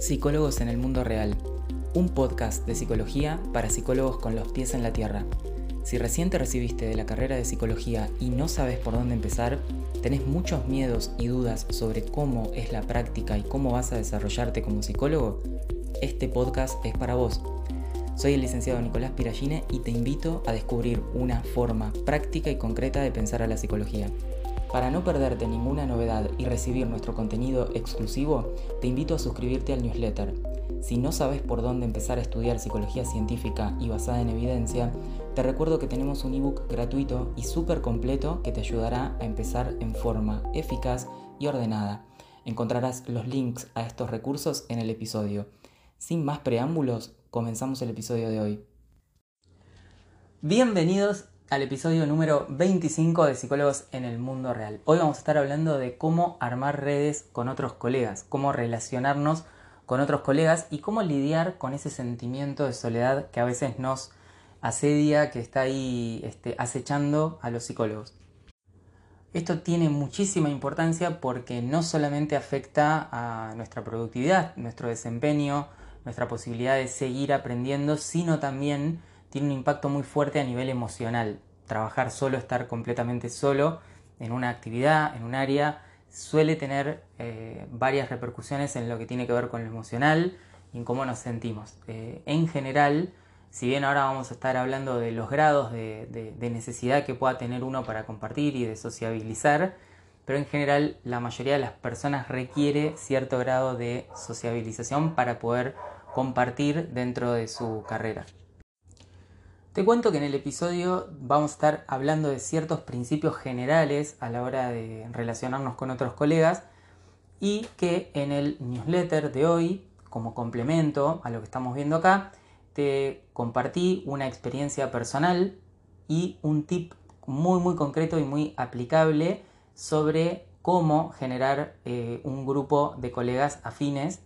Psicólogos en el Mundo Real, un podcast de psicología para psicólogos con los pies en la tierra. Si recién te recibiste de la carrera de psicología y no sabes por dónde empezar, tenés muchos miedos y dudas sobre cómo es la práctica y cómo vas a desarrollarte como psicólogo, este podcast es para vos. Soy el licenciado Nicolás Piragine y te invito a descubrir una forma práctica y concreta de pensar a la psicología. Para no perderte ninguna novedad y recibir nuestro contenido exclusivo, te invito a suscribirte al newsletter. Si no sabes por dónde empezar a estudiar psicología científica y basada en evidencia, te recuerdo que tenemos un ebook gratuito y súper completo que te ayudará a empezar en forma eficaz y ordenada. Encontrarás los links a estos recursos en el episodio. Sin más preámbulos, comenzamos el episodio de hoy. Bienvenidos al episodio número 25 de Psicólogos en el Mundo Real. Hoy vamos a estar hablando de cómo armar redes con otros colegas, cómo relacionarnos con otros colegas y cómo lidiar con ese sentimiento de soledad que a veces nos asedia, que está ahí este, acechando a los psicólogos. Esto tiene muchísima importancia porque no solamente afecta a nuestra productividad, nuestro desempeño, nuestra posibilidad de seguir aprendiendo, sino también tiene un impacto muy fuerte a nivel emocional. Trabajar solo, estar completamente solo en una actividad, en un área, suele tener eh, varias repercusiones en lo que tiene que ver con lo emocional y en cómo nos sentimos. Eh, en general, si bien ahora vamos a estar hablando de los grados de, de, necesidad que pueda tener uno para compartir y de sociabilizar, pero en general la mayoría de las personas requiere cierto grado de sociabilización para poder compartir dentro de su carrera. Te cuento que en el episodio vamos a estar hablando de ciertos principios generales a la hora de relacionarnos con otros colegas y que en el newsletter de hoy, como complemento a lo que estamos viendo acá, te compartí una experiencia personal y un tip muy muy concreto y muy aplicable sobre cómo generar eh, un grupo de colegas afines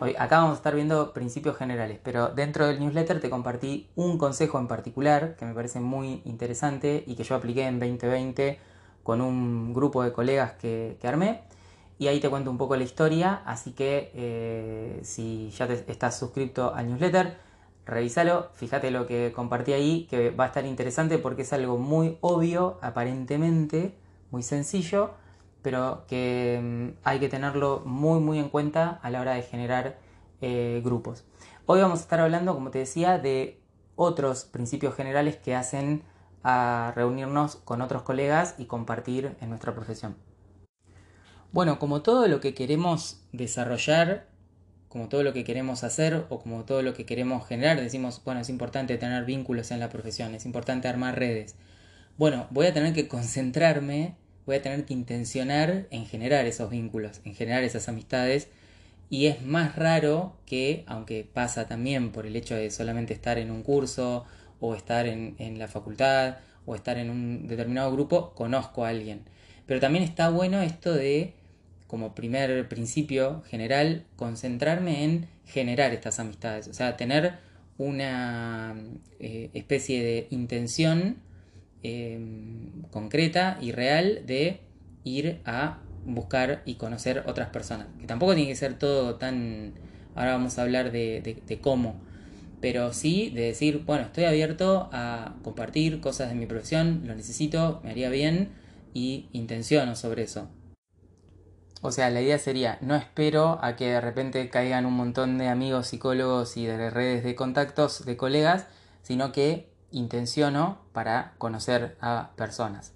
Hoy, acá vamos a estar viendo principios generales, pero dentro del newsletter te compartí un consejo en particular que me parece muy interesante y que yo apliqué en 2020 con un grupo de colegas que, armé. Y ahí te cuento un poco la historia, así que eh, si ya te estás suscrito al newsletter, revísalo, fíjate lo que compartí ahí, que va a estar interesante porque es algo muy obvio, aparentemente, muy sencillo, pero que mm, hay que tenerlo muy muy en cuenta a la hora de generar eh, grupos. Hoy vamos a estar hablando, como te decía, de otros principios generales que hacen a reunirnos con otros colegas y compartir en nuestra profesión. Bueno, como todo lo que queremos desarrollar, como todo lo que queremos hacer o como todo lo que queremos generar, decimos, bueno, es importante tener vínculos en la profesión, es importante armar redes. Bueno, voy a tener que concentrarme voy a tener que intencionar en generar esos vínculos, en generar esas amistades. Y es más raro que, aunque pasa también por el hecho de solamente estar en un curso o estar en, la facultad o estar en un determinado grupo, conozco a alguien. Pero también está bueno esto de, como primer principio general, concentrarme en generar estas amistades. O sea, tener una eh, especie de intención Em, concreta y real de ir a buscar y conocer otras personas. Que tampoco tiene que ser todo tan... Ahora vamos a hablar de, cómo. Pero sí de decir, bueno, estoy abierto a compartir cosas de mi profesión, lo necesito, me haría bien y intenciono sobre eso. O sea, la idea sería, no espero a que de repente caigan un montón de amigos psicólogos y de redes de contactos de colegas, sino que intenciono para conocer a personas.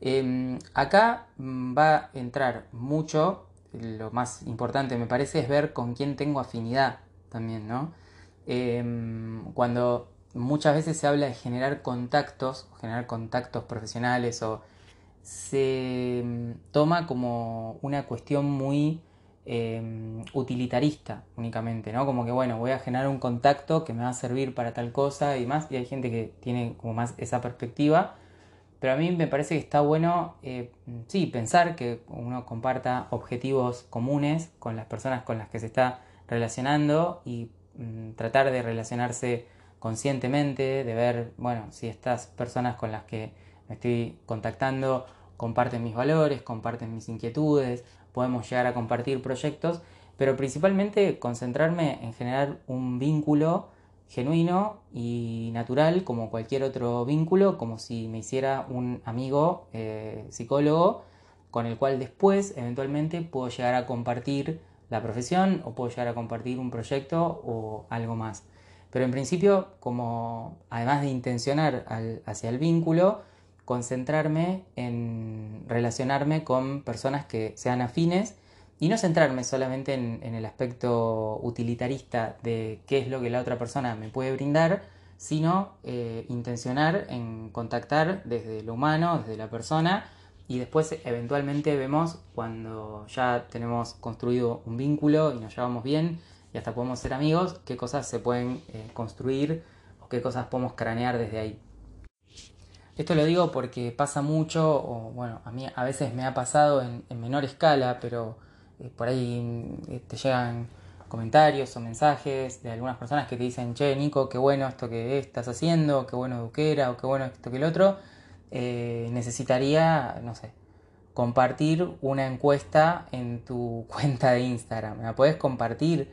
Em, acá mm, va a entrar mucho, lo más importante me parece es ver con quién tengo afinidad también, ¿no? Em, cuando muchas veces se habla de generar contactos, generar contactos profesionales o se mm, toma como una cuestión muy Em, utilitarista únicamente, ¿no? Como que, bueno, voy a generar un contacto que me va a servir para tal cosa y más, y hay gente que tiene como más esa perspectiva, pero a mí me parece que está bueno, eh, sí, pensar que uno comparta objetivos comunes con las personas con las que se está relacionando y mm, tratar de relacionarse conscientemente, de ver, bueno, si estas personas con las que me estoy contactando comparten mis valores, comparten mis inquietudes, podemos llegar a compartir proyectos pero principalmente concentrarme en generar un vínculo genuino y natural como cualquier otro vínculo, como si me hiciera un amigo eh, psicólogo con el cual después eventualmente puedo llegar a compartir la profesión o puedo llegar a compartir un proyecto o algo más. Pero en principio, como además de intencionar hacia el vínculo, concentrarme en relacionarme con personas que sean afines y no centrarme solamente en, el aspecto utilitarista de qué es lo que la otra persona me puede brindar, sino eh, intencionar en contactar desde lo humano, desde la persona, y después eventualmente vemos cuando ya tenemos construido un vínculo y nos llevamos bien y hasta podemos ser amigos, qué cosas se pueden eh, construir o qué cosas podemos cranear desde ahí. Esto lo digo porque pasa mucho, o bueno, a mí a veces me ha pasado en menor escala, pero eh, por ahí eh, te llegan comentarios o mensajes de algunas personas que te dicen, che, Nico, qué bueno esto que estás haciendo, qué bueno Duquera o qué bueno esto que el otro. Eh, necesitaría, no sé, compartir una encuesta en tu cuenta de Instagram. ¿Me la puedes compartir?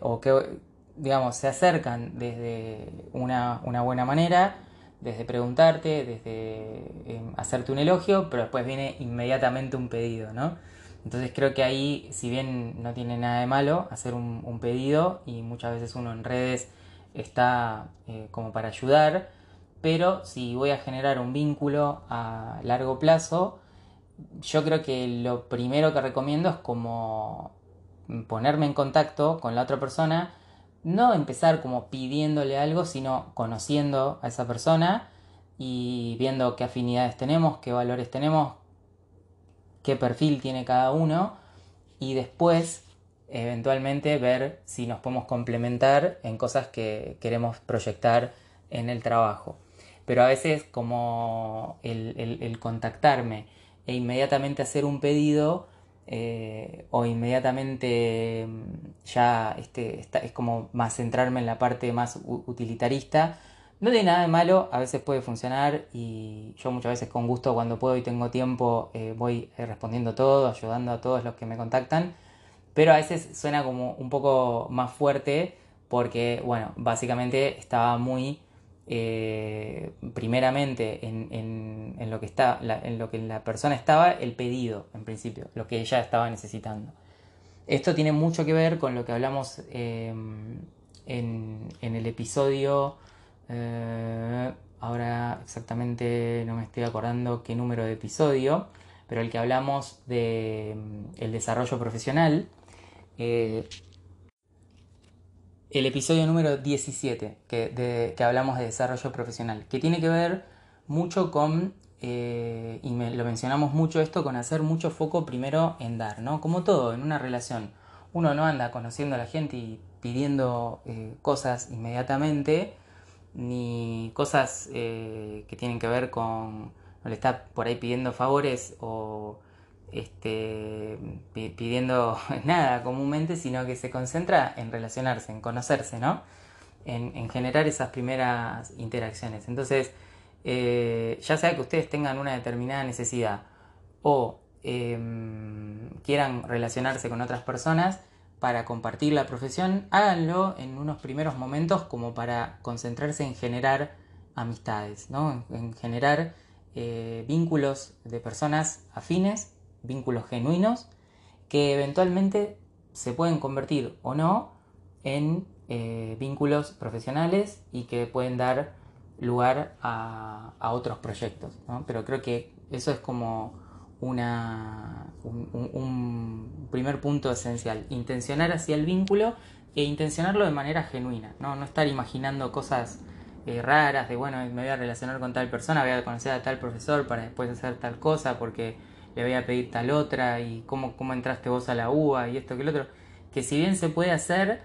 o que, digamos, se acercan desde una, una buena manera, desde preguntarte, desde hacerte un elogio, pero después viene inmediatamente un pedido, ¿no? Entonces creo que ahí, si bien no tiene nada de malo hacer un, pedido y muchas veces uno en redes está eh, como para ayudar, pero si voy a generar un vínculo a largo plazo, yo creo que lo primero que recomiendo es como ponerme en contacto con la otra persona, no empezar como pidiéndole algo, sino conociendo a esa persona y viendo qué afinidades tenemos, qué valores tenemos, qué perfil tiene cada uno y después eventualmente ver si nos podemos complementar en cosas que queremos proyectar en el trabajo. Pero a veces como el, contactarme e inmediatamente hacer un pedido eh, o inmediatamente mm, ya este, es como más centrarme en la parte más utilitarista, no tiene nada de malo, a veces puede funcionar y yo muchas veces con gusto cuando puedo y tengo tiempo eh, voy eh, respondiendo todo, ayudando a todos los que me contactan, pero a veces suena como un poco más fuerte porque, bueno, básicamente estaba muy eh, primeramente en, lo que está, en lo que la persona estaba el pedido en principio, lo que ella estaba necesitando. Esto tiene mucho que ver con lo que hablamos en, en el episodio eh, ahora exactamente no me estoy acordando qué número de episodio, pero el que hablamos de mm, el desarrollo profesional. Eh, el episodio número 17, que, que, hablamos de desarrollo profesional, que tiene que ver mucho con, eh, y lo mencionamos mucho esto, con hacer mucho foco primero en dar, ¿no? Como todo, en una relación. Uno no anda conociendo a la gente y pidiendo cosas inmediatamente, ni cosas eh, que tienen que ver con, no le está por ahí pidiendo favores o este, pidiendo nada comúnmente, sino que se concentra en relacionarse, en conocerse, ¿no? En, generar esas primeras interacciones. Entonces, eh, ya sea que ustedes tengan una determinada necesidad o em, quieran relacionarse con otras personas, para compartir la profesión, háganlo en unos primeros momentos como para concentrarse en generar amistades, ¿no? en, generar eh, vínculos de personas afines, vínculos genuinos, que eventualmente se pueden convertir o no en eh, vínculos profesionales y que pueden dar lugar a, otros proyectos. Pero creo que eso es como una, un, primer punto esencial, intencionar hacia el vínculo e intencionarlo de manera genuina, no, estar imaginando cosas eh, raras de, bueno, me voy a relacionar con tal persona, voy a conocer a tal profesor para después hacer tal cosa porque le voy a pedir tal otra y cómo, cómo entraste vos a la UBA y esto que el otro, que si bien se puede hacer,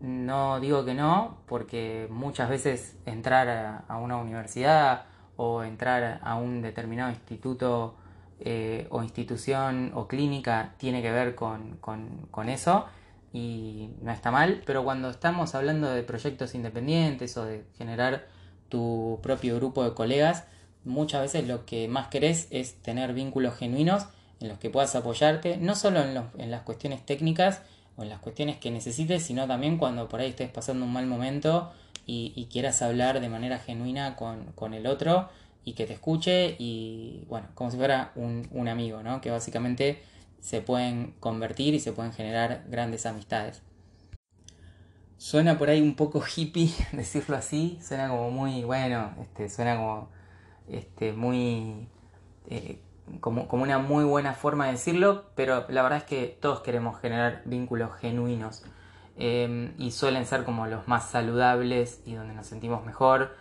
no digo que no, porque muchas veces entrar a una universidad o entrar a un determinado instituto eh, o institución o clínica tiene que ver con, eso y no está mal, pero cuando estamos hablando de proyectos independientes o de generar tu propio grupo de colegas, muchas veces lo que más querés es tener vínculos genuinos en los que puedas apoyarte, no solo en, las cuestiones técnicas o en las cuestiones que necesites, sino también cuando por ahí estés pasando un mal momento y, quieras hablar de manera genuina con, el otro y que te escuche y bueno, como si fuera un, un amigo, ¿no? Que básicamente se pueden convertir y se pueden generar grandes amistades. Suena por ahí un poco hippie decirlo así, suena como muy, bueno, este, suena como este, muy eh, como, una muy buena forma de decirlo, pero la verdad es que todos queremos generar vínculos genuinos eh, y suelen ser como los más saludables y donde nos sentimos mejor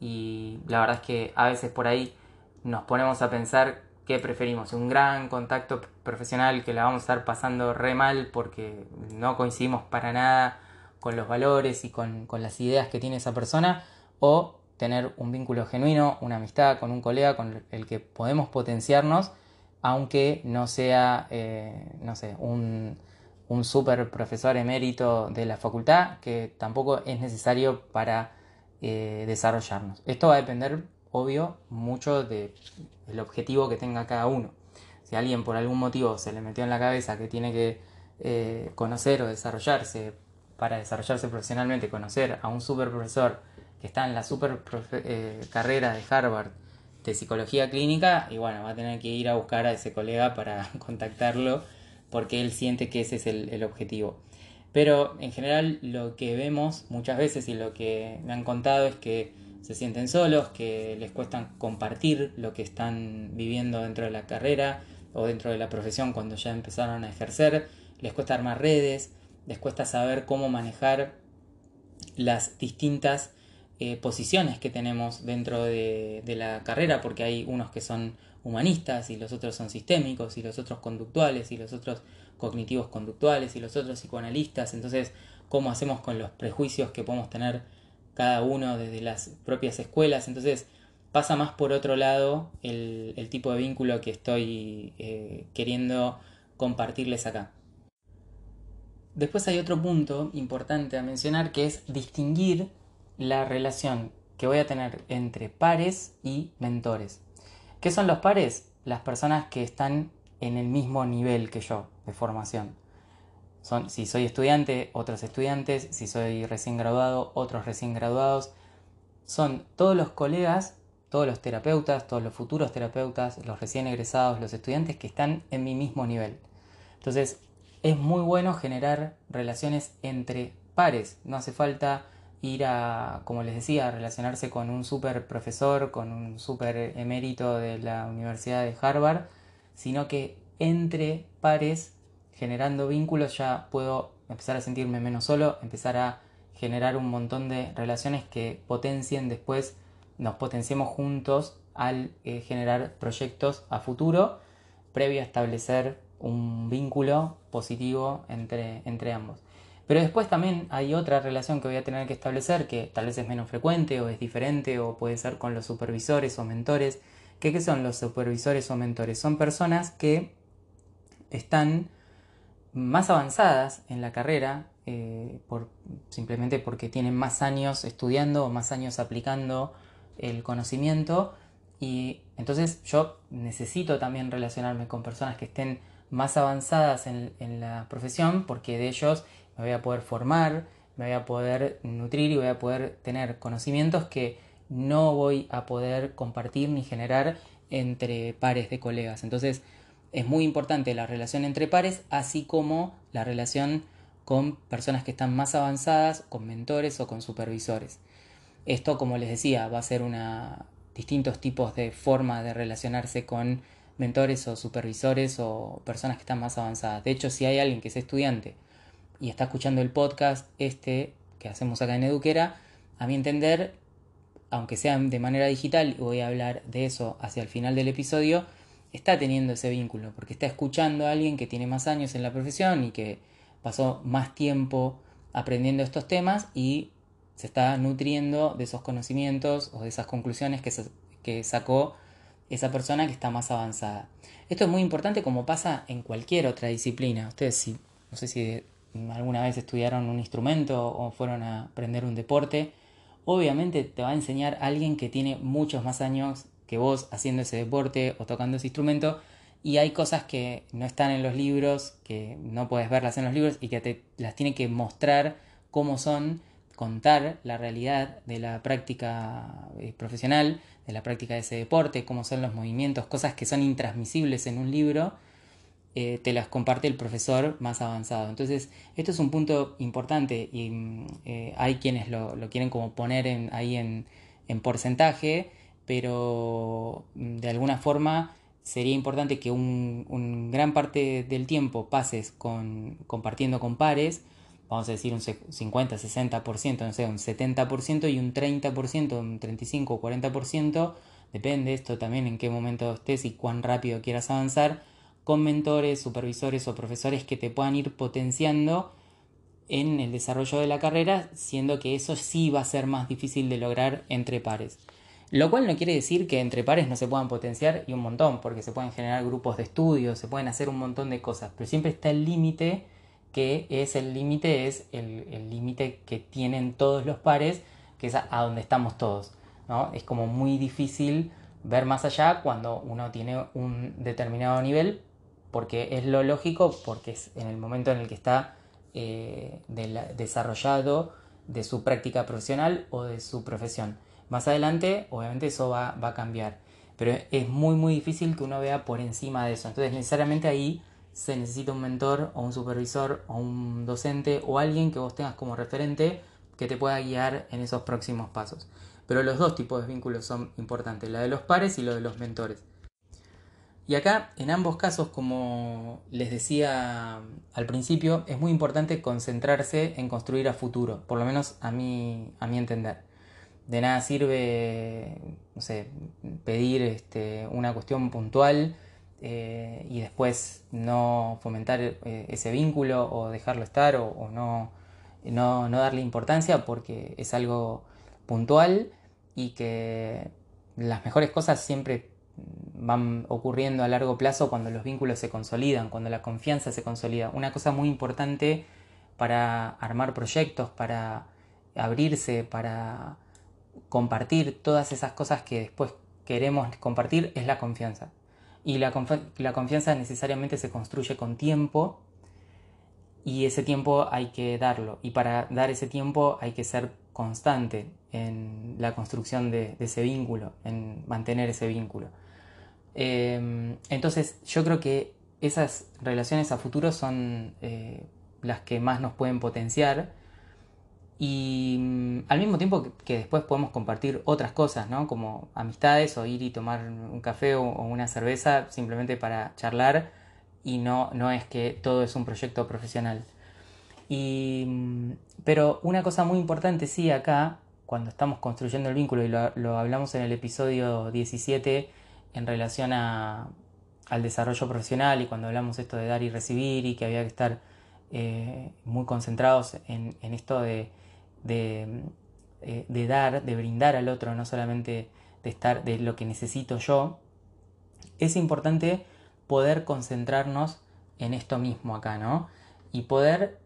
y la verdad es que a veces por ahí nos ponemos a pensar qué preferimos, un gran contacto profesional que la vamos a estar pasando re mal porque no coincidimos para nada con los valores y con, las ideas que tiene esa persona, o tener un vínculo genuino, una amistad con un colega con el que podemos potenciarnos, aunque no sea, eh, no sé, un, super profesor emérito de la facultad, que tampoco es necesario para eh, desarrollarnos. Esto va a depender, obvio, mucho del objetivo que tenga cada uno. Si alguien por algún motivo se le metió en la cabeza que tiene que eh, conocer o desarrollarse para desarrollarse profesionalmente, conocer a un super profesor está en la super eh, carrera de Harvard de psicología clínica, y bueno, va a tener que ir a buscar a ese colega para contactarlo porque él siente que ese es el, objetivo. Pero en general lo que vemos muchas veces y lo que me han contado es que se sienten solos, que les cuesta compartir lo que están viviendo dentro de la carrera o dentro de la profesión cuando ya empezaron a ejercer, les cuesta armar redes, les cuesta saber cómo manejar las distintas eh, posiciones que tenemos dentro de, la carrera, porque hay unos que son humanistas y los otros son sistémicos y los otros conductuales y los otros cognitivos conductuales y los otros psicoanalistas. Entonces, ¿cómo hacemos con los prejuicios que podemos tener cada uno desde las propias escuelas? Entonces, pasa más por otro lado el, tipo de vínculo que estoy eh, queriendo compartirles acá. Después hay otro punto importante a mencionar que es distinguir la relación que voy a tener entre pares y mentores. ¿Qué son los pares? Las personas que están en el mismo nivel que yo de formación. Son, si soy estudiante, otros estudiantes, si soy recién graduado, otros recién graduados. Son todos los colegas, todos los terapeutas, todos los futuros terapeutas, los recién egresados, los estudiantes que están en mi mismo nivel. Entonces, es muy bueno generar relaciones entre pares. No hace falta ir a, como les decía, a relacionarse con un super profesor, con un super emérito de la Universidad de Harvard, sino que entre pares, generando vínculos, ya puedo empezar a sentirme menos solo, empezar a generar un montón de relaciones que potencien después, nos potenciemos juntos al eh, generar proyectos a futuro, previo a establecer un vínculo positivo entre, entre ambos. Pero después también hay otra relación que voy a tener que establecer que tal vez es menos frecuente o es diferente o puede ser con los supervisores o mentores. ¿Qué, son los supervisores o mentores? Son personas que están más avanzadas en la carrera eh, por, simplemente porque tienen más años estudiando o más años aplicando el conocimiento y entonces yo necesito también relacionarme con personas que estén más avanzadas en, la profesión porque de ellos me voy a poder formar, me voy a poder nutrir y voy a poder tener conocimientos que no voy a poder compartir ni generar entre pares de colegas. Entonces es muy importante la relación entre pares, así como la relación con personas que están más avanzadas, con mentores o con supervisores. Esto, como les decía, va a ser una distintos tipos de forma de relacionarse con mentores o supervisores o personas que están más avanzadas. De hecho, si hay alguien que es estudiante y está escuchando el podcast este que hacemos acá en Eduquera, a mi entender, aunque sea de manera digital, y voy a hablar de eso hacia el final del episodio, está teniendo ese vínculo, porque está escuchando a alguien que tiene más años en la profesión y que pasó más tiempo aprendiendo estos temas y se está nutriendo de esos conocimientos o de esas conclusiones que, sacó esa persona que está más avanzada. Esto es muy importante como pasa en cualquier otra disciplina. Ustedes si, no sé si alguna vez estudiaron un instrumento o fueron a aprender un deporte, obviamente te va a enseñar alguien que tiene muchos más años que vos haciendo ese deporte o tocando ese instrumento. Y hay cosas que no están en los libros, que no puedes verlas en los libros y que te las tiene que mostrar cómo son, contar la realidad de la práctica eh, profesional, de la práctica de ese deporte, cómo son los movimientos, cosas que son intransmisibles en un libro, eh, te las comparte el profesor más avanzado. Entonces, esto es un punto importante y mm, eh, hay quienes lo, quieren como poner en, ahí en, en porcentaje, pero mm, de alguna forma sería importante que un, gran parte del tiempo pases compartiendo con pares, vamos a decir un 50, 60%, no sé, un 70% y un 30%, un 35 o 40%, depende esto también en qué momento estés y cuán rápido quieras avanzar, con mentores, supervisores o profesores que te puedan ir potenciando en el desarrollo de la carrera, siendo que eso sí va a ser más difícil de lograr entre pares. Lo cual no quiere decir que entre pares no se puedan potenciar y un montón, porque se pueden generar grupos de estudio, se pueden hacer un montón de cosas, pero siempre está el límite que es el límite, es el límite que tienen todos los pares, que es a, donde estamos todos. ¿no? Es como muy difícil ver más allá cuando uno tiene un determinado nivel, porque es lo lógico, porque es en el momento en el que está eh, desarrollado de su práctica profesional o de su profesión. Más adelante, obviamente, eso va, va a cambiar. Pero es muy, muy difícil que uno vea por encima de eso. Entonces, necesariamente ahí se necesita un mentor o un supervisor o un docente o alguien que vos tengas como referente que te pueda guiar en esos próximos pasos. Pero los dos tipos de vínculos son importantes, la de los pares y lo de los mentores. Y acá, en ambos casos, como les decía al principio, es muy importante concentrarse en construir a futuro, por lo menos a mi, a mi entender. De nada sirve, no sé, pedir este, una cuestión puntual eh, y después no fomentar eh, ese vínculo o dejarlo estar o, no, no, darle importancia porque es algo puntual y que las mejores cosas siempre van ocurriendo a largo plazo cuando los vínculos se consolidan, cuando la confianza se consolida. Una cosa muy importante para armar proyectos, para abrirse, para compartir todas esas cosas que después queremos compartir es la confianza. Y la, confianza necesariamente se construye con tiempo y ese tiempo hay que darlo. Y para dar ese tiempo hay que ser constante en la construcción de, ese vínculo, en mantener ese vínculo. Em, entonces yo creo que esas relaciones a futuro son eh, las que más nos pueden potenciar y mm, al mismo tiempo que, después podemos compartir otras cosas, ¿no? Como amistades o ir y tomar un café o, una cerveza simplemente para charlar y no, no es que todo es un proyecto profesional. Y, mm, pero una cosa muy importante sí acá, cuando estamos construyendo el vínculo, y lo, hablamos en el episodio 17 en relación a, al desarrollo profesional y cuando hablamos esto de dar y recibir y que había que estar eh, muy concentrados en esto de eh, de, dar, de brindar al otro, no solamente de estar de lo que necesito yo, es importante poder concentrarnos en esto mismo acá, ¿no? Y poder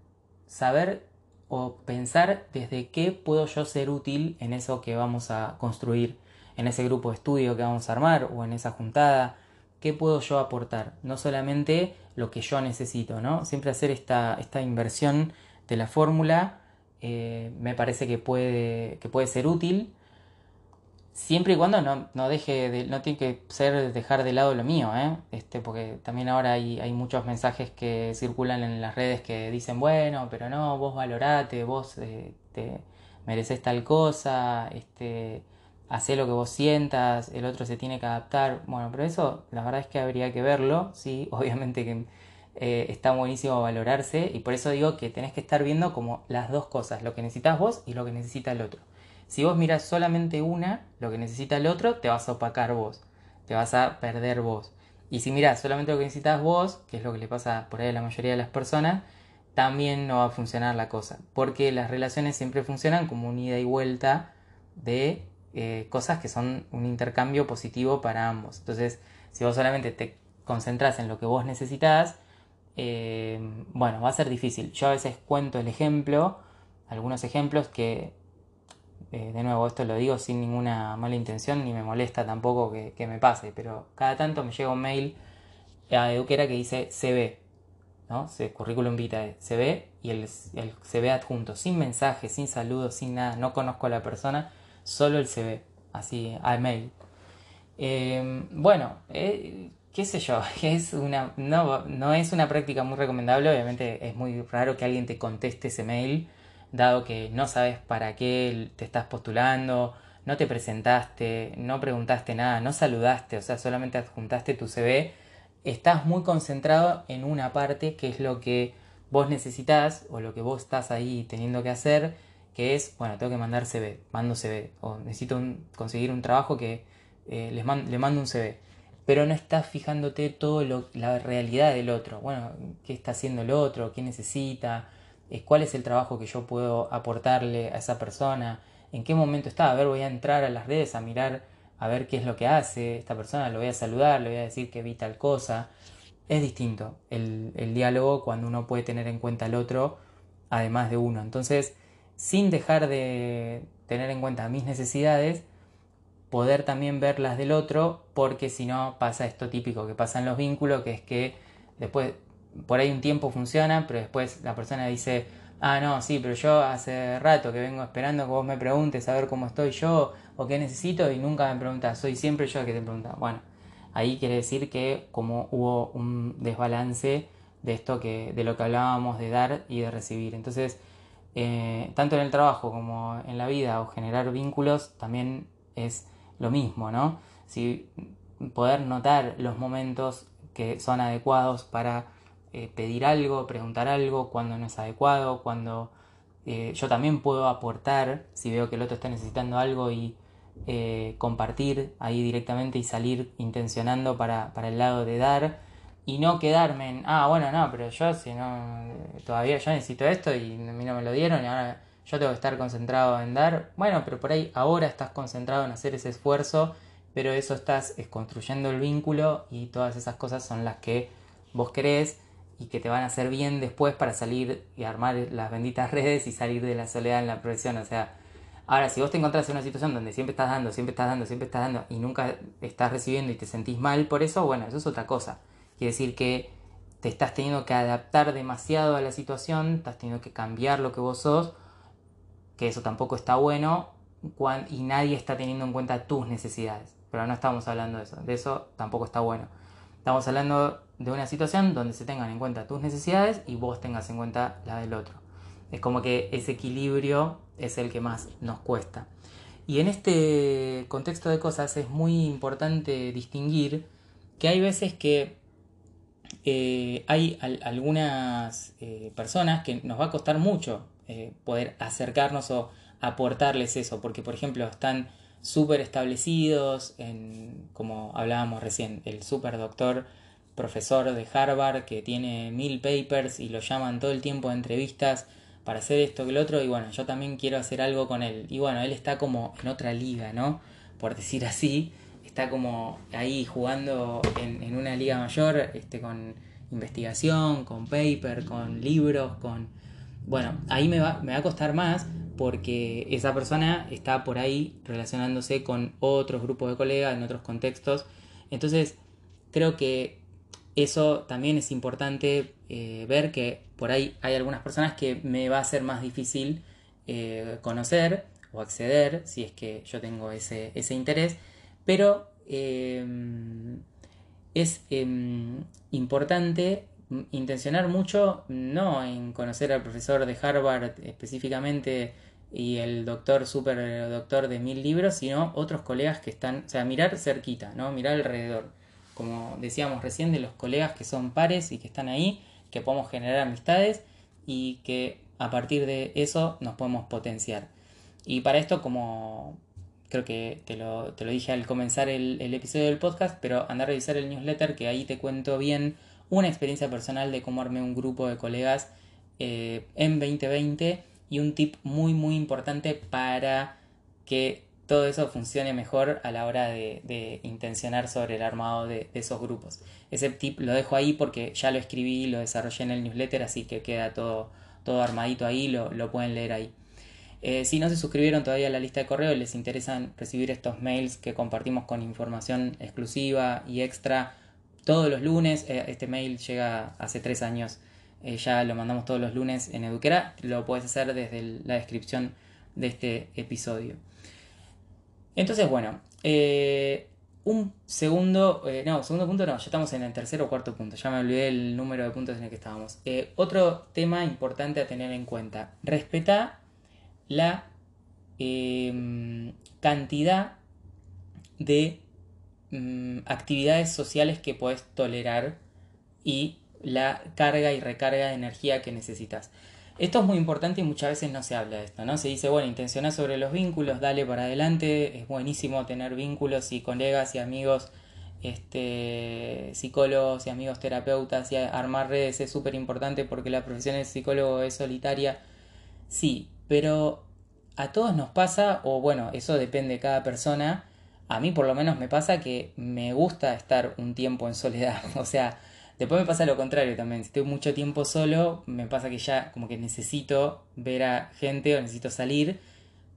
saber o pensar desde qué puedo yo ser útil en eso que vamos a construir, en ese grupo de estudio que vamos a armar o en esa juntada, qué puedo yo aportar, no solamente lo que yo necesito, ¿no? Siempre hacer esta, esta inversión de la fórmula eh, me parece que puede, que puede ser útil siempre y cuando no, deje de, no tiene que ser dejar de lado lo mío, ¿eh? este, porque también ahora hay, hay muchos mensajes que circulan en las redes que dicen, bueno, pero no, vos valorate, vos eh, te mereces tal cosa, este, hace lo que vos sientas, el otro se tiene que adaptar, bueno, pero eso la verdad es que habría que verlo, sí, obviamente que eh, está buenísimo valorarse y por eso digo que tenés que estar viendo como las dos cosas, lo que necesitas vos y lo que necesita el otro. Si vos miras solamente una, lo que necesita el otro, te vas a opacar vos, te vas a perder vos. Y si miras solamente lo que necesitas vos, que es lo que le pasa por ahí a la mayoría de las personas, también no va a funcionar la cosa, porque las relaciones siempre funcionan como un ida y vuelta de eh, cosas que son un intercambio positivo para ambos. Entonces, si vos solamente te concentras en lo que vos necesitas, eh, bueno, va a ser difícil. Yo a veces cuento el ejemplo, algunos ejemplos que, eh, de nuevo, esto lo digo sin ninguna mala intención, ni me molesta tampoco que, me pase, pero cada tanto me llega un mail a Eduquera que dice CV, ¿no? currículum vitae, CV y el, el CV adjunto, sin mensaje, sin saludos, sin nada, no conozco a la persona, solo el CV, así, al mail. Eh, bueno, eh, qué sé yo, es una, no, no es una práctica muy recomendable, obviamente es muy raro que alguien te conteste ese mail, dado que no sabes para qué te estás postulando, no te presentaste, no preguntaste nada, no saludaste, o sea, solamente adjuntaste tu CV, estás muy concentrado en una parte que es lo que vos necesitas o lo que vos estás ahí teniendo que hacer, que es, bueno, tengo que mandar CV, mando CV, o necesito conseguir un trabajo que eh, les le mando un CV, pero no estás fijándote todo lo, la realidad del otro, bueno, qué está haciendo el otro, qué necesita, eh, cuál es el trabajo que yo puedo aportarle a esa persona, en qué momento está. A ver, voy a entrar a las redes a mirar a ver qué es lo que hace esta persona, lo voy a saludar, le voy a decir que vi tal cosa. Es distinto el, el diálogo cuando uno puede tener en cuenta al otro, además de uno. Entonces, sin dejar de tener en cuenta mis necesidades, poder también ver las del otro, porque si no pasa esto típico que pasa en los vínculos, que es que después, por ahí un tiempo funciona, pero después la persona dice, ah, no, sí, pero yo hace rato que vengo esperando que vos me preguntes a ver cómo estoy yo o qué necesito y nunca me preguntas, soy siempre yo el que te pregunta. Bueno, ahí quiere decir que como hubo un desbalance de esto que, de lo que hablábamos de dar y de recibir. Entonces, eh, tanto en el trabajo como en la vida o generar vínculos también es lo mismo, ¿no? Si poder notar los momentos que son adecuados para eh, pedir algo, preguntar algo, cuando no es adecuado, cuando eh, yo también puedo aportar, si veo que el otro está necesitando algo y compartir ahí directamente y salir intencionando para, para, el lado de dar y no quedarme en, ah, bueno, no, pero yo si no, todavía yo necesito esto y a mí no me lo dieron y ahora yo tengo que estar concentrado en dar, bueno, pero por ahí ahora estás concentrado en hacer ese esfuerzo, pero eso estás construyendo el vínculo y todas esas cosas son las que vos querés y que te van a hacer bien después para salir y armar las benditas redes y salir de la soledad en la profesión. O sea, ahora si vos te encontrás en una situación donde siempre estás dando, siempre estás dando, siempre estás dando y nunca estás recibiendo y te sentís mal por eso, bueno, eso es otra cosa. Quiere decir que te estás teniendo que adaptar demasiado a la situación, estás teniendo que cambiar lo que vos sos, que eso tampoco está bueno y nadie está teniendo en cuenta tus necesidades. Pero no estamos hablando de eso, de eso tampoco está bueno. Estamos hablando de una situación donde se tengan en cuenta tus necesidades y vos tengas en cuenta la del otro. Es como que ese equilibrio es el que más nos cuesta. Y en este contexto de cosas es muy importante distinguir que hay veces que eh, hay algunas eh, personas que nos va a costar mucho eh, poder acercarnos o aportarles eso, porque por ejemplo están súper establecidos, en, como hablábamos recién, el super doctor profesor de Harvard que tiene mil papers y lo llaman todo el tiempo a entrevistas para hacer esto que el otro y bueno, yo también quiero hacer algo con él. Y bueno, él está como en otra liga, ¿no? Por decir así, está como ahí jugando en, una liga mayor, este, con investigación, con paper, con libros, con... Bueno, ahí me va, me va a costar más porque esa persona está por ahí relacionándose con otros grupos de colegas en otros contextos. Entonces, creo que eso también es importante eh, ver que por ahí hay algunas personas que me va a ser más difícil eh, conocer o acceder si es que yo tengo ese, interés, pero em, es em, importante intencionar mucho no en conocer al profesor de Harvard específicamente y el doctor, super doctor de mil libros, sino otros colegas que están, o sea, mirar cerquita, ¿no? Mirar alrededor como decíamos recién, de los colegas que son pares y que están ahí, que podemos generar amistades y que a partir de eso nos podemos potenciar. Y para esto, como creo que te lo, dije al comenzar el, episodio del podcast, pero anda a revisar el newsletter que ahí te cuento bien una experiencia personal de cómo armé un grupo de colegas eh, en 2020 y un tip muy muy importante para que todo eso funcione mejor a la hora de, intencionar sobre el armado de, esos grupos. Ese tip lo dejo ahí porque ya lo escribí, lo desarrollé en el newsletter, así que queda todo, todo armadito ahí, lo, lo pueden leer ahí. Eh, si no se suscribieron todavía a la lista de correo y les interesan recibir estos mails que compartimos con información exclusiva y extra todos los lunes, eh, este mail llega hace tres años, eh, ya lo mandamos todos los lunes en Eduquera, lo puedes hacer desde la descripción de este episodio. Entonces, bueno, un segundo, no, segundo punto no, ya estamos en el tercer o cuarto punto, ya me olvidé el número de puntos en el que estábamos. otro tema importante a tener en cuenta, respeta la em, cantidad de mm, actividades sociales que puedes tolerar y la carga y recarga de energía que necesitas. Esto es muy importante y muchas veces no se habla de esto, ¿no? Se dice, bueno, intencionar sobre los vínculos, dale para adelante, es buenísimo tener vínculos y colegas y amigos, este, psicólogos y amigos terapeutas y armar redes es súper importante porque la profesión de psicólogo es solitaria. Sí, pero a todos nos pasa, o bueno, eso depende de cada persona, a mí por lo menos me pasa que me gusta estar un tiempo en soledad. O sea, después me pasa lo contrario también. Si estoy mucho tiempo solo, me pasa que ya como que necesito ver a gente o necesito salir.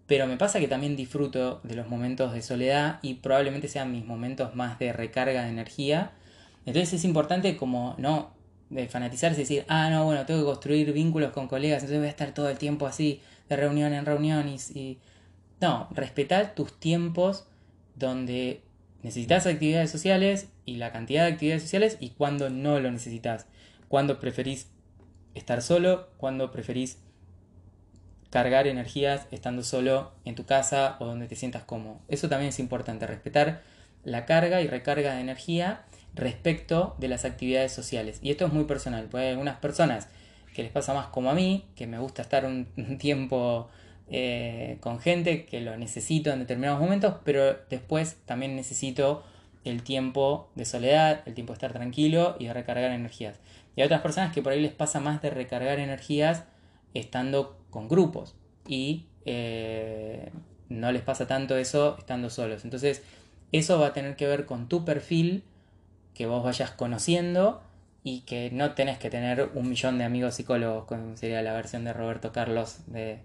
Pero me pasa que también disfruto de los momentos de soledad y probablemente sean mis momentos más de recarga de energía. Entonces es importante como no de fanatizarse y decir, ah, no, bueno, tengo que construir vínculos con colegas, entonces voy a estar todo el tiempo así, de reunión en reunión y... No, respetar tus tiempos donde necesitas actividades sociales y la cantidad de actividades sociales y cuando no lo necesitas. Cuando preferís estar solo, cuando preferís cargar energías estando solo en tu casa o donde te sientas cómodo. Eso también es importante, respetar la carga y recarga de energía respecto de las actividades sociales. Y esto es muy personal, porque hay algunas personas que les pasa más como a mí, que me gusta estar un tiempo eh, con gente que lo necesito en determinados momentos, pero después también necesito el tiempo de soledad, el tiempo de estar tranquilo y de recargar energías. Y hay otras personas que por ahí les pasa más de recargar energías estando con grupos y eh, no les pasa tanto eso estando solos. Entonces, eso va a tener que ver con tu perfil que vos vayas conociendo y que no tenés que tener un millón de amigos psicólogos, como sería la versión de Roberto Carlos de,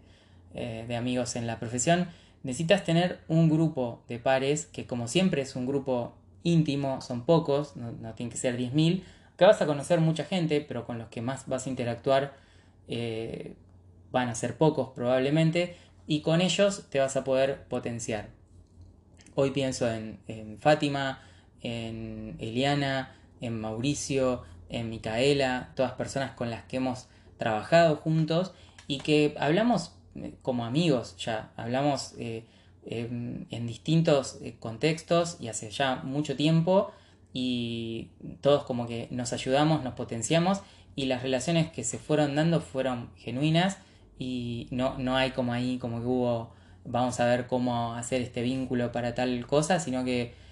eh, de amigos en la profesión, necesitas tener un grupo de pares que como siempre es un grupo íntimo, son pocos, no, no tienen que ser 10.000, que vas a conocer mucha gente, pero con los que más vas a interactuar eh, van a ser pocos probablemente, y con ellos te vas a poder potenciar. Hoy pienso en, en Fátima, en Eliana, en Mauricio, en Micaela, todas personas con las que hemos trabajado juntos y que hablamos como amigos ya, hablamos eh, em, en distintos eh, contextos y hace ya mucho tiempo y todos como que nos ayudamos, nos potenciamos y las relaciones que se fueron dando fueron genuinas y no, no hay como ahí como que hubo vamos a ver cómo hacer este vínculo para tal cosa, sino que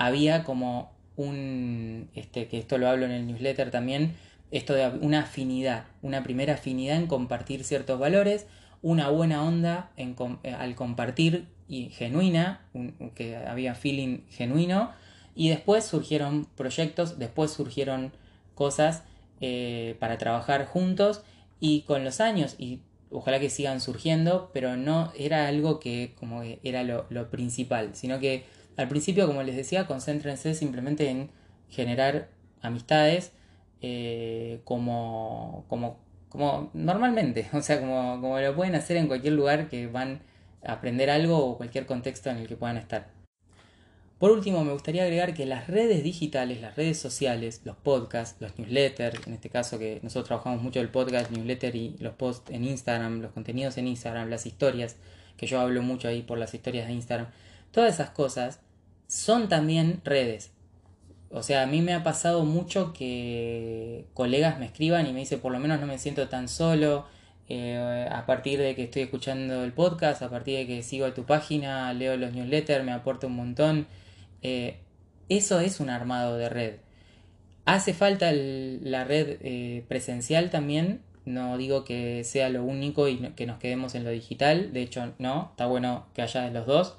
había como un, este, que esto lo hablo en el newsletter también, esto de una afinidad, una primera afinidad en compartir ciertos valores, una buena onda en, eh, al compartir y genuina, que había feeling genuino, y después surgieron proyectos, después surgieron cosas eh, para trabajar juntos, y con los años, y ojalá que sigan surgiendo, pero no era algo que como era lo, principal, sino que al principio, como les decía, concéntrense simplemente en generar amistades eh, como, como como normalmente, o sea, como, como lo pueden hacer en cualquier lugar que van a aprender algo o cualquier contexto en el que puedan estar. Por último, me gustaría agregar que las redes digitales, las redes sociales, los podcasts, los newsletters, en este caso que nosotros trabajamos mucho el podcast, newsletter y los posts en Instagram, los contenidos en Instagram, las historias, que yo hablo mucho ahí por las historias de Instagram, todas esas cosas son también redes. O sea, a mí me ha pasado mucho que colegas me escriban y me dicen, por lo menos no me siento tan solo, eh, a partir de que estoy escuchando el podcast, a partir de que sigo tu página, leo los newsletters, me aporta un montón. Eh, eso es un armado de red. Hace falta la red eh, presencial también, no digo que sea lo único y que nos quedemos en lo digital, de hecho no, está bueno que haya de los dos.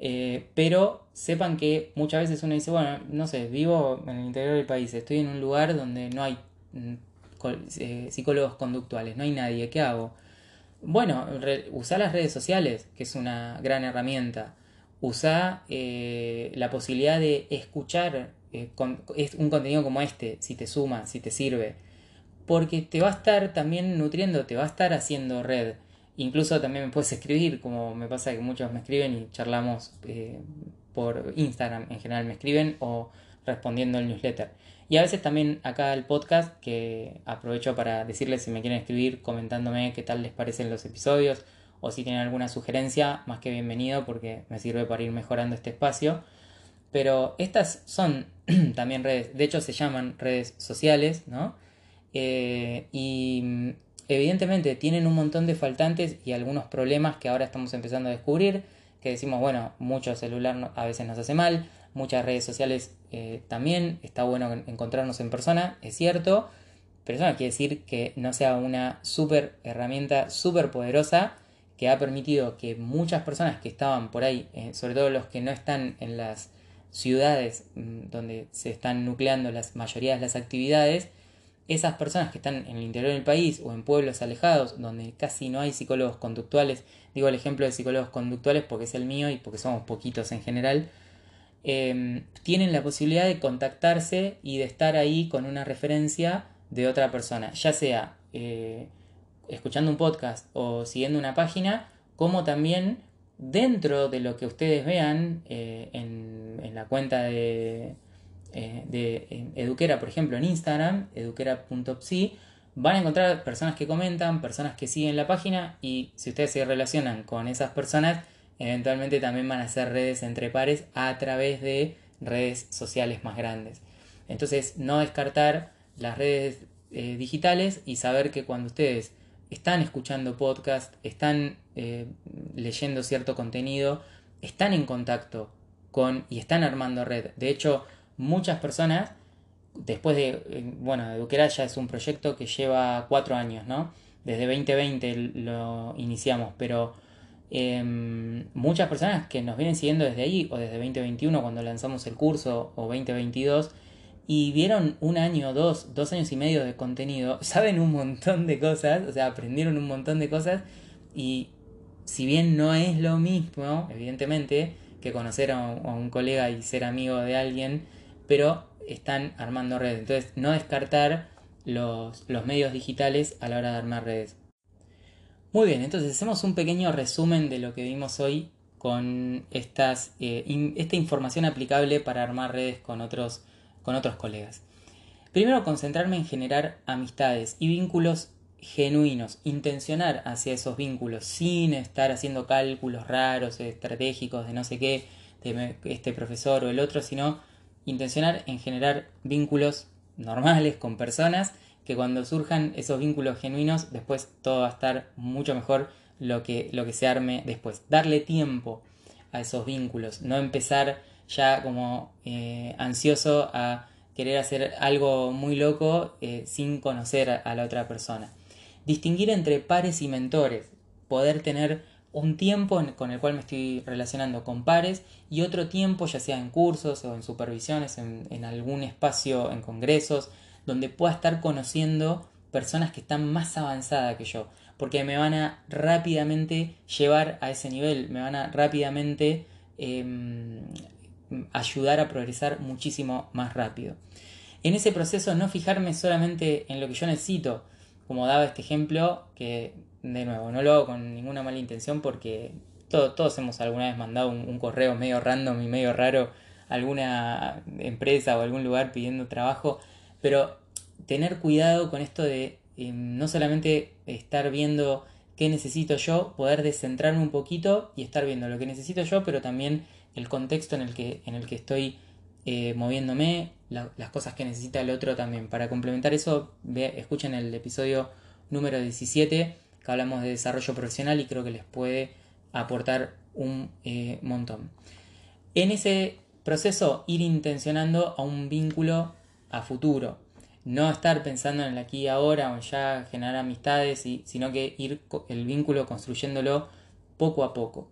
Eh, pero sepan que muchas veces uno dice, bueno, no sé, vivo en el interior del país, estoy en un lugar donde no hay mm, eh, psicólogos conductuales, no hay nadie, ¿qué hago? Bueno, usa las redes sociales, que es una gran herramienta. Usa eh, la posibilidad de escuchar es un contenido como este, si te suma, si te sirve. Porque te va a estar también nutriendo, te va a estar haciendo red. Incluso también me puedes escribir, como me pasa que muchos me escriben y charlamos eh, por Instagram en general, me escriben o respondiendo el newsletter. Y a veces también acá el podcast, que aprovecho para decirles si me quieren escribir comentándome qué tal les parecen los episodios o si tienen alguna sugerencia, más que bienvenido porque me sirve para ir mejorando este espacio. Pero estas son también redes, de hecho se llaman redes sociales, ¿no? Eh, y evidentemente tienen un montón de faltantes y algunos problemas que ahora estamos empezando a descubrir, que decimos, bueno, mucho celular a veces nos hace mal, muchas redes sociales eh, también, está bueno encontrarnos en persona, es cierto, pero eso no quiere decir que no sea una super herramienta, súper poderosa, que ha permitido que muchas personas que estaban por ahí, eh, sobre todo los que no están en las ciudades mm, donde se están nucleando las mayorías de las actividades, esas personas que están en el interior del país o en pueblos alejados donde casi no hay psicólogos conductuales, digo el ejemplo de psicólogos conductuales porque es el mío y porque somos poquitos en general, em, tienen la posibilidad de contactarse y de estar ahí con una referencia de otra persona, ya sea eh, escuchando un podcast o siguiendo una página, como también dentro de lo que ustedes vean eh, en, en, la cuenta de, eh, de Eduquera, por ejemplo, en Instagram, eduquera.psi, van a encontrar personas que comentan, personas que siguen la página y si ustedes se relacionan con esas personas, eventualmente también van a hacer redes entre pares a través de redes sociales más grandes. Entonces, no descartar las redes eh, digitales y saber que cuando ustedes están escuchando podcast, están eh, leyendo cierto contenido, están en contacto con y están armando red. De hecho, muchas personas, después de, bueno, Eduquera ya es un proyecto que lleva cuatro años, ¿no? Desde 2020 lo iniciamos, pero em, muchas personas que nos vienen siguiendo desde ahí, o desde 2021 cuando lanzamos el curso, o 2022, y vieron un año, dos, dos años y medio de contenido, saben un montón de cosas, o sea, aprendieron un montón de cosas y si bien no es lo mismo, evidentemente, que conocer a un, colega y ser amigo de alguien, pero están armando redes. Entonces, no descartar los, los medios digitales a la hora de armar redes. Muy bien, entonces hacemos un pequeño resumen de lo que vimos hoy con estas, eh, esta información aplicable para armar redes con otros con otros colegas. Primero, concentrarme en generar amistades y vínculos genuinos, intencionar hacia esos vínculos sin estar haciendo cálculos raros, estratégicos de no sé qué, de este profesor o el otro, sino intencionar en generar vínculos normales con personas que cuando surjan esos vínculos genuinos, después todo va a estar mucho mejor lo que, lo que se arme después. Darle tiempo a esos vínculos, no empezar ya como eh, ansioso a querer hacer algo muy loco eh, sin conocer a, la otra persona. Distinguir entre pares y mentores, poder tener un tiempo con el cual me estoy relacionando con pares y otro tiempo, ya sea en cursos o en supervisiones, en, algún espacio, en congresos, donde pueda estar conociendo personas que están más avanzadas que yo, porque me van a rápidamente llevar a ese nivel, me van a rápidamente eh, ayudar a progresar muchísimo más rápido. En ese proceso no fijarme solamente en lo que yo necesito, como daba este ejemplo, que de nuevo no lo hago con ninguna mala intención porque todos hemos alguna vez mandado un, correo medio random y medio raro a alguna empresa o algún lugar pidiendo trabajo, pero tener cuidado con esto de eh, no solamente estar viendo qué necesito yo, poder descentrarme un poquito y estar viendo lo que necesito yo, pero también el contexto en el que, en el que estoy eh, moviéndome, las cosas que necesita el otro también. Para complementar eso, escuchen el episodio número 17 que hablamos de desarrollo profesional y creo que les puede aportar un eh, montón. En ese proceso, ir intencionando a un vínculo a futuro. No estar pensando en el aquí y ahora o ya generar amistades, sino que ir el vínculo construyéndolo poco a poco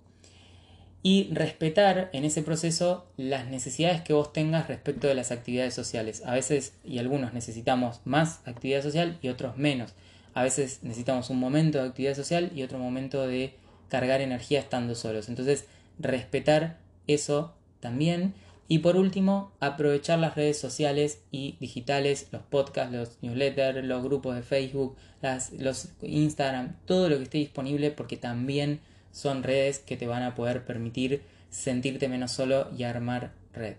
y respetar en ese proceso las necesidades que vos tengas respecto de las actividades sociales. A veces y algunos necesitamos más actividad social y otros menos. A veces necesitamos un momento de actividad social y otro momento de cargar energía estando solos. Entonces, respetar eso también Y por último, aprovechar las redes sociales y digitales, los podcasts, los newsletters, los grupos de Facebook, los Instagram, todo lo que esté disponible porque también son redes que te van a poder permitir sentirte menos solo y armar red.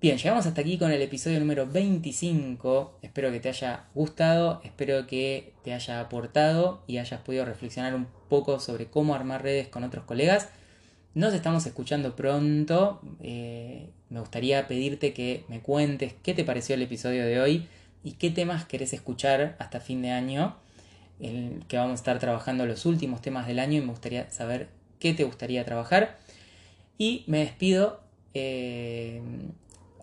Bien, llegamos hasta aquí con el episodio número 25. Espero que te haya gustado, espero que te haya aportado y hayas podido reflexionar un poco sobre cómo armar redes con otros colegas. Nos estamos escuchando pronto. Eh, me gustaría pedirte que me cuentes qué te pareció el episodio de hoy y qué temas querés escuchar hasta fin de año, en que vamos a estar trabajando los últimos temas del año y me gustaría saber qué te gustaría trabajar. Y me despido eh,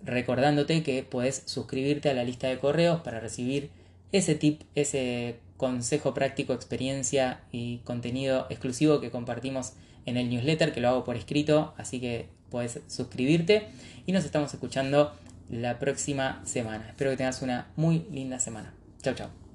recordándote que puedes suscribirte a la lista de correos para recibir ese tip, ese consejo práctico, experiencia y contenido exclusivo que compartimos en el newsletter, que lo hago por escrito, así que puedes suscribirte y nos estamos escuchando la próxima semana. Espero que tengas una muy linda semana. Chao, chao.